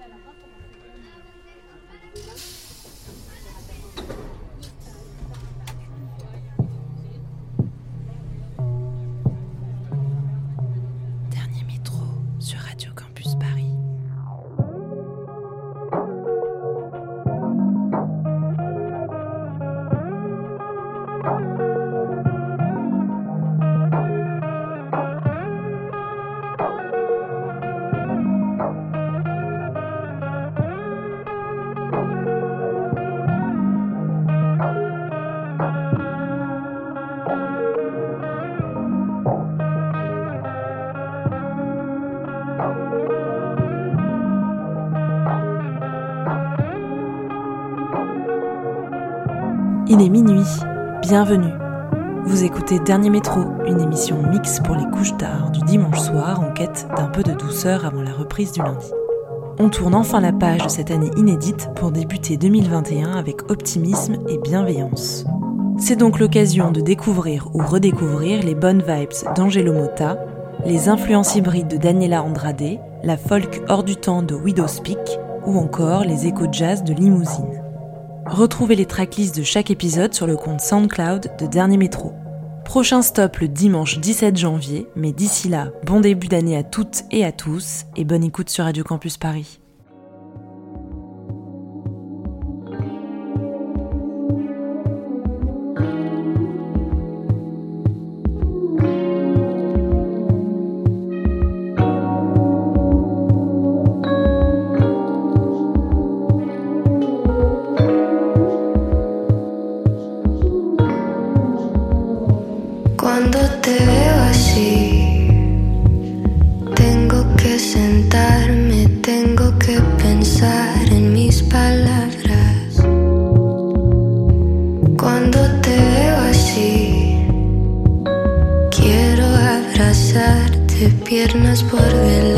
Minuit, bienvenue. Vous écoutez Dernier Métro, une émission mix pour les couches tard du dimanche soir en quête d'un peu de douceur avant la reprise du lundi. On tourne enfin la page de cette année inédite pour débuter 2021 avec optimisme et bienveillance. C'est donc l'occasion de découvrir ou redécouvrir les bonnes vibes d'Angelo Motta, les influences hybrides de Daniela Andrade, la folk hors du temps de Widow Speak ou encore les échos jazz de Limousine. Retrouvez les tracklists de chaque épisode sur le compte SoundCloud de Dernier Métro. Prochain stop le dimanche 17 janvier, mais d'ici là, bon début d'année à toutes et à tous, et bonne écoute sur Radio Campus Paris. Cuando te veo así, tengo que sentarme, tengo que pensar en mis palabras. Cuando te veo así, quiero abrazarte, piernas por delante.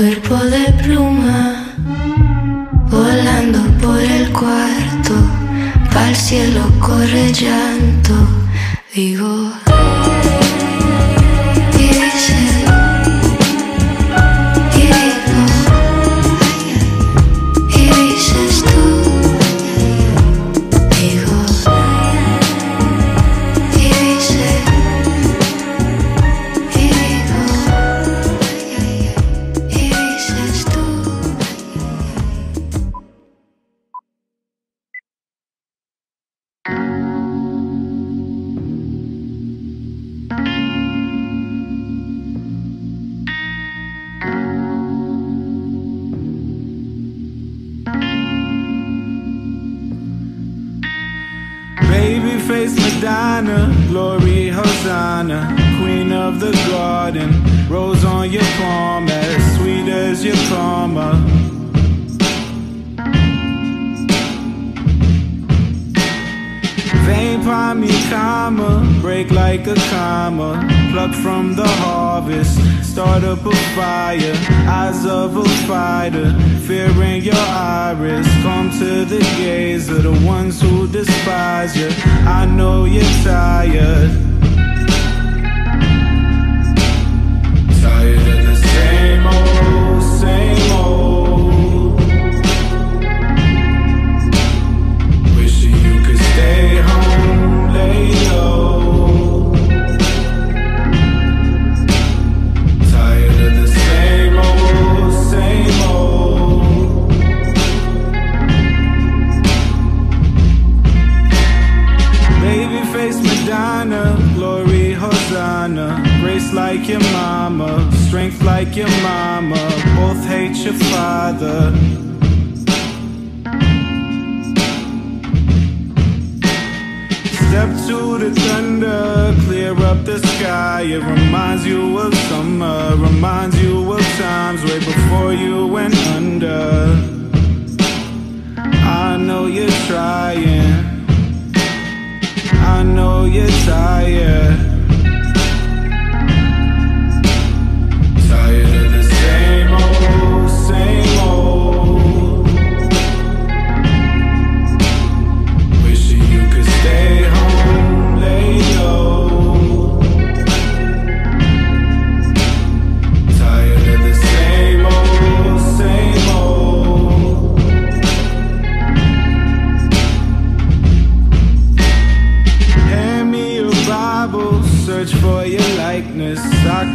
cuerpo de pluma volando por el cuarto, al cielo corre llanto, digo. Like your mama, strength like your mama, both hate your father. Step to the thunder, clear up the sky. It reminds you of summer, reminds you of times way before you went under. I know you're trying, I know you're tired.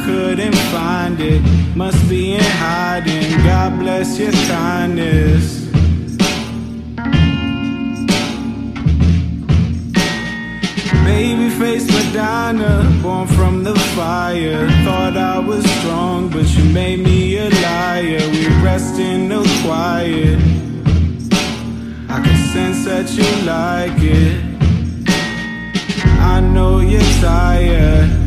couldn't find it. Must be in hiding. God bless your kindness. Babyface Madonna, born from the fire. Thought I was strong, but you made me a liar. We rest in the quiet. I can sense that you like it. I know you're tired.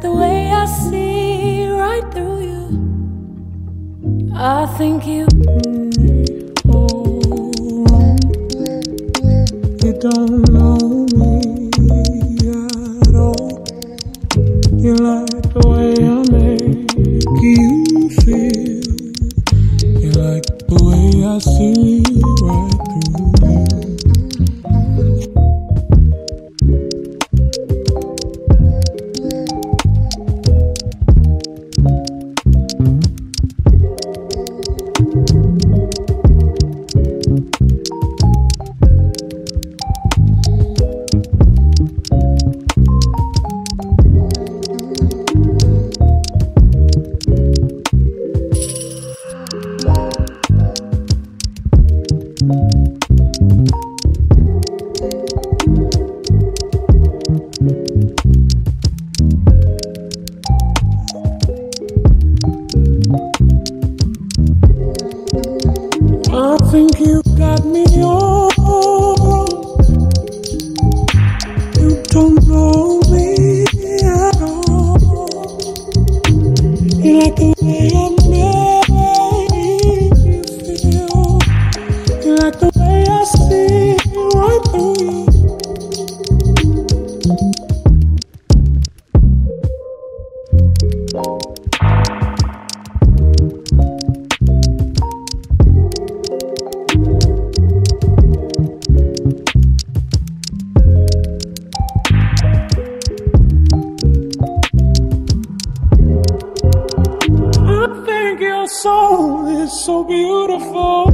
the way I see right through you. I think you. Mm, oh, you don't. Do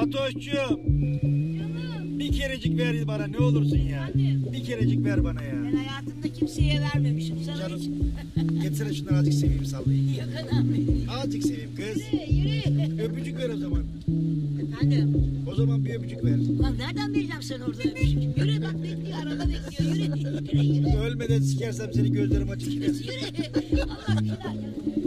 Fatoş'cum. Bir kerecik ver bana ne olursun ya. Hadi. Bir kerecik ver bana ya. Ben hayatımda kimseye vermemişim. Sana Canım. hiç. Getirsene şundan azıcık seveyim sallayayım. Yok önemli. Azıcık seveyim kız. Yürü yürü. Öpücük ver o zaman. Efendim. O zaman bir öpücük ver. Ulan nereden bileceğim sen orada öpüşük? Yürü bak bekliyor araba bekliyor. Yürü. Yürü yürü. Ölmeden sikersem seni gözlerim açık. Yürü. Allah bilir.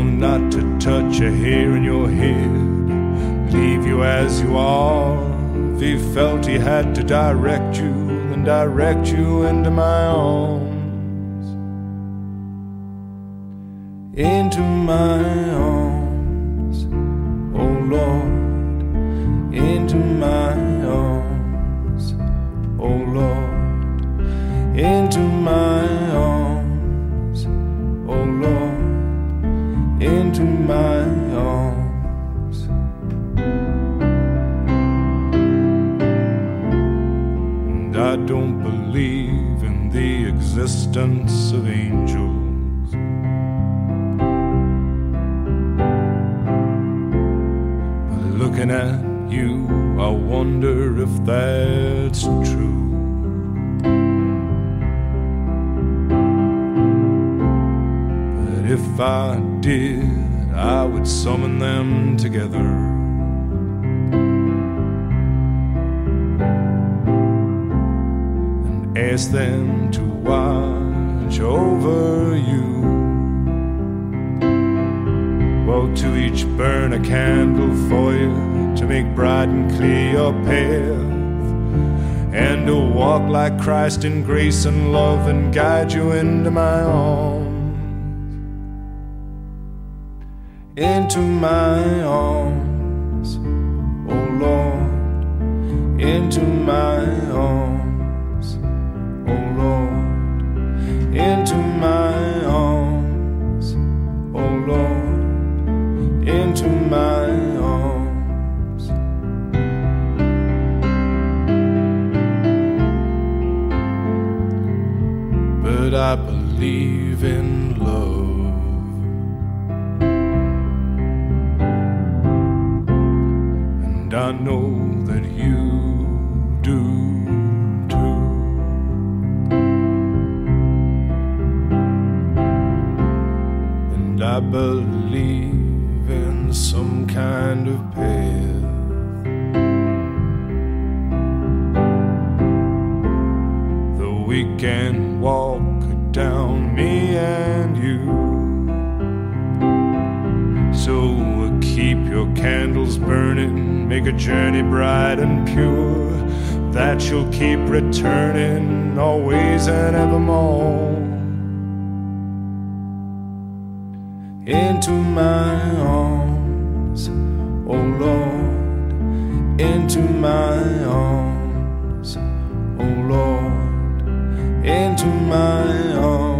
Not to touch a hair in your head, leave you as you are. If he felt he had to direct you, then direct you into my arms. Into my at you, I wonder if that's true. But if I did, I would summon them together. And ask them to watch over you. Well, to each burn a candle for you to make bright and clear your path, and to walk like Christ in grace and love and guide you into my arms. Into my arms, oh Lord, into my arms, oh Lord, into my arms, oh Lord, into my arms. But I believe in love. And I know that you do I a journey bright and pure that you'll keep returning always and evermore into my arms, oh Lord, into my arms, oh Lord, into my arms.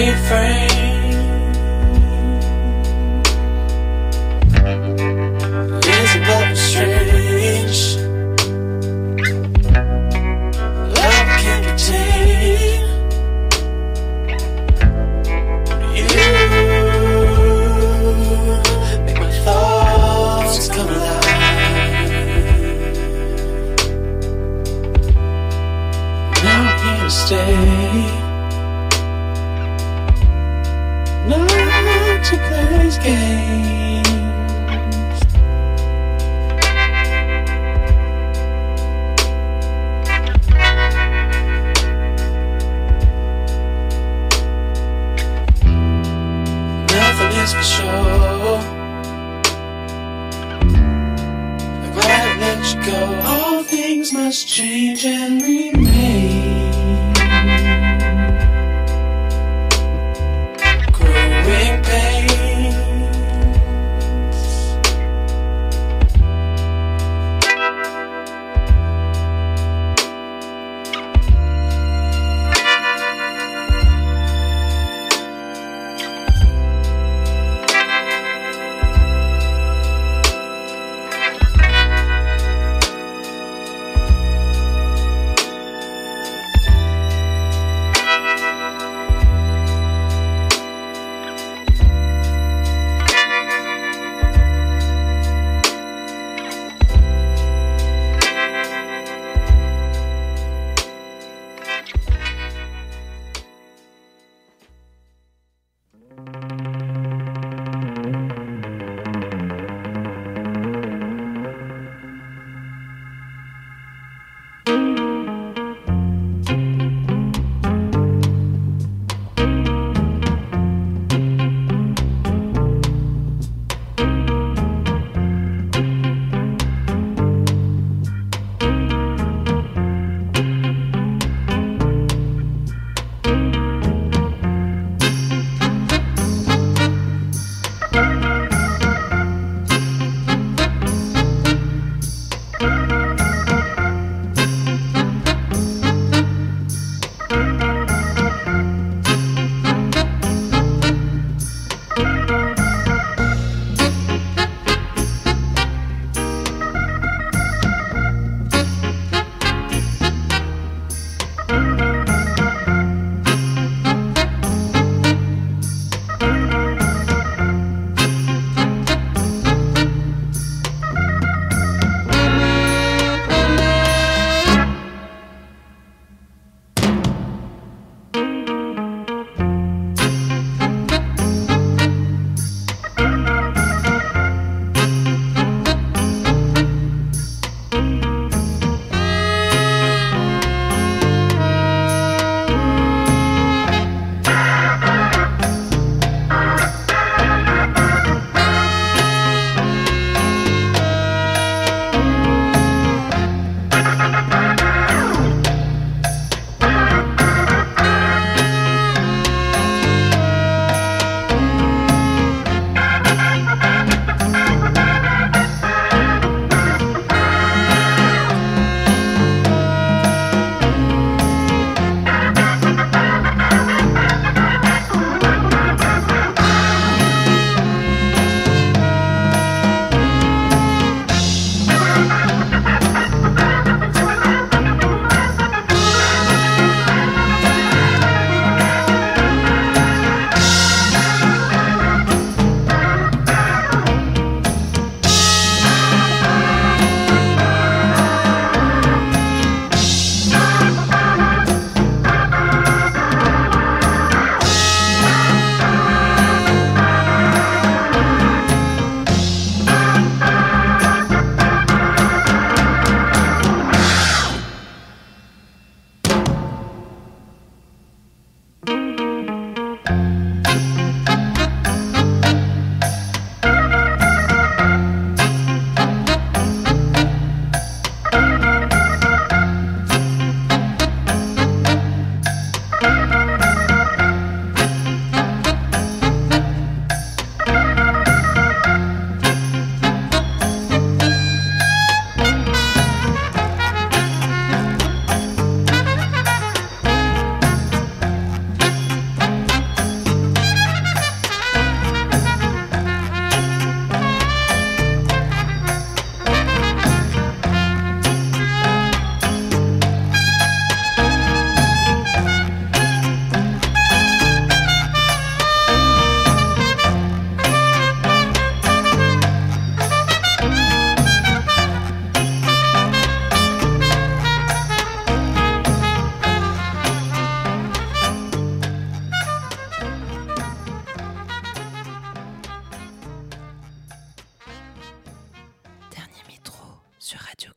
Same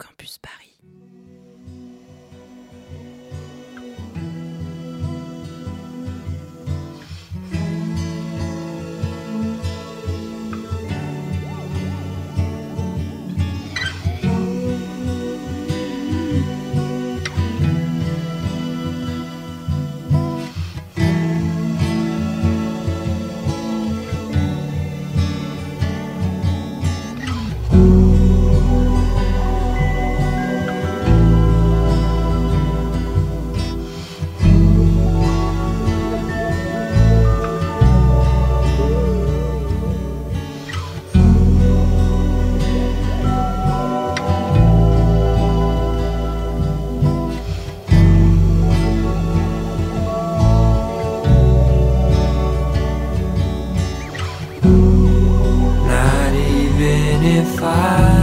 Campus Paris. If